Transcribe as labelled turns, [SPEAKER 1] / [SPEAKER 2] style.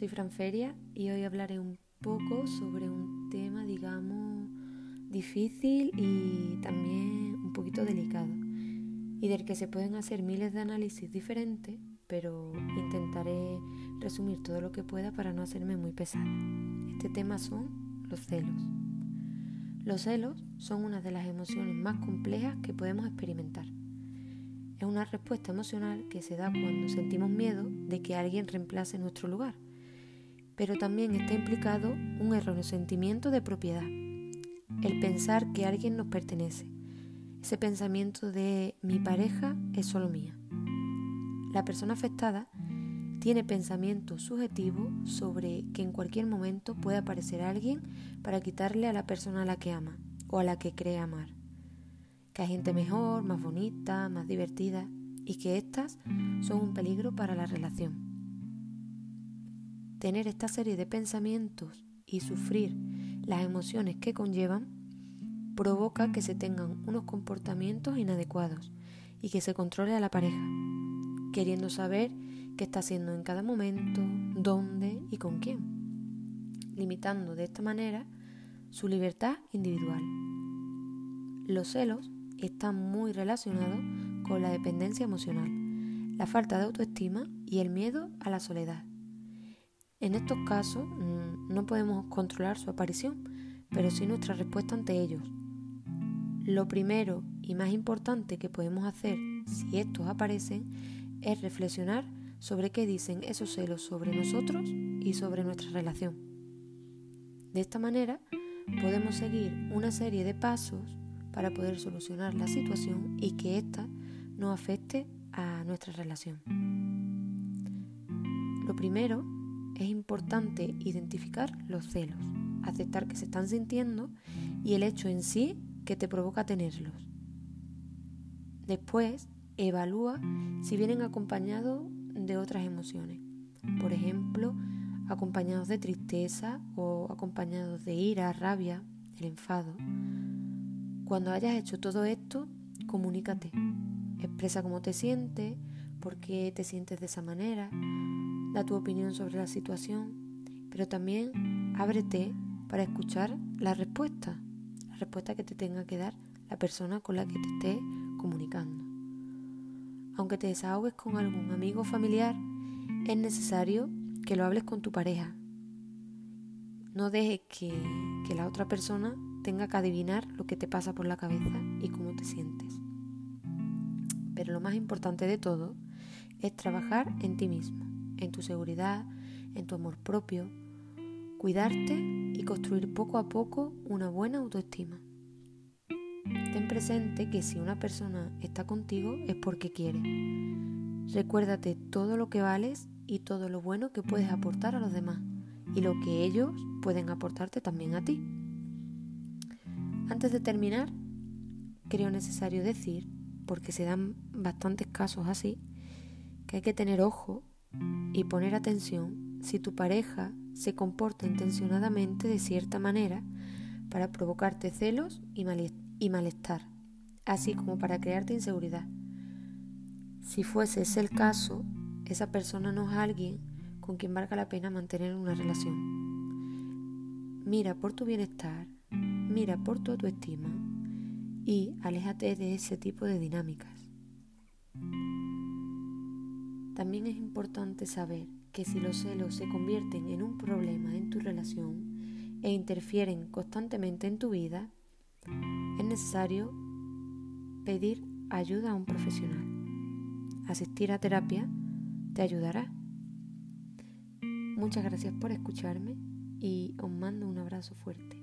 [SPEAKER 1] soy Fran Feria y hoy hablaré un poco sobre un tema, digamos, difícil y también un poquito delicado y del que se pueden hacer miles de análisis diferentes, pero intentaré resumir todo lo que pueda para no hacerme muy pesada. Este tema son los celos. Los celos son una de las emociones más complejas que podemos experimentar. Es una respuesta emocional que se da cuando sentimos miedo de que alguien reemplace nuestro lugar pero también está implicado un erróneo sentimiento de propiedad, el pensar que alguien nos pertenece, ese pensamiento de mi pareja es solo mía. La persona afectada tiene pensamientos subjetivos sobre que en cualquier momento puede aparecer alguien para quitarle a la persona a la que ama o a la que cree amar. Que hay gente mejor, más bonita, más divertida y que éstas son un peligro para la relación. Tener esta serie de pensamientos y sufrir las emociones que conllevan provoca que se tengan unos comportamientos inadecuados y que se controle a la pareja, queriendo saber qué está haciendo en cada momento, dónde y con quién, limitando de esta manera su libertad individual. Los celos están muy relacionados con la dependencia emocional, la falta de autoestima y el miedo a la soledad. En estos casos mm, no podemos controlar su aparición, pero sí nuestra respuesta ante ellos. Lo primero y más importante que podemos hacer si estos aparecen es reflexionar sobre qué dicen esos celos sobre nosotros y sobre nuestra relación. De esta manera podemos seguir una serie de pasos para poder solucionar la situación y que ésta no afecte a nuestra relación. Lo primero es importante identificar los celos, aceptar que se están sintiendo y el hecho en sí que te provoca tenerlos. Después, evalúa si vienen acompañados de otras emociones. Por ejemplo, acompañados de tristeza o acompañados de ira, rabia, el enfado. Cuando hayas hecho todo esto, comunícate. Expresa cómo te sientes, por qué te sientes de esa manera, da tu opinión sobre la situación, pero también ábrete para escuchar la respuesta, la respuesta que te tenga que dar la persona con la que te esté comunicando. Aunque te desahogues con algún amigo o familiar, es necesario que lo hables con tu pareja. No dejes que, que la otra persona tenga que adivinar lo que te pasa por la cabeza y cómo te sientes. Pero lo más importante de todo es trabajar en ti mismo en tu seguridad, en tu amor propio, cuidarte y construir poco a poco una buena autoestima. Ten presente que si una persona está contigo es porque quiere. Recuérdate todo lo que vales y todo lo bueno que puedes aportar a los demás y lo que ellos pueden aportarte también a ti. Antes de terminar, creo necesario decir, porque se dan bastantes casos así, que hay que tener ojo y poner atención si tu pareja se comporta intencionadamente de cierta manera para provocarte celos y, malestar, así como para crearte inseguridad. Si fuese ese el caso, esa persona no es alguien con quien valga la pena mantener una relación. Mira por tu bienestar, mira por tu autoestima y aléjate de ese tipo de dinámicas. También es importante saber que si los celos se convierten en un problema en tu relación e interfieren constantemente en tu vida, es necesario pedir ayuda a un profesional. Asistir a terapia te ayudará. Muchas gracias por escucharme y os mando un abrazo fuerte.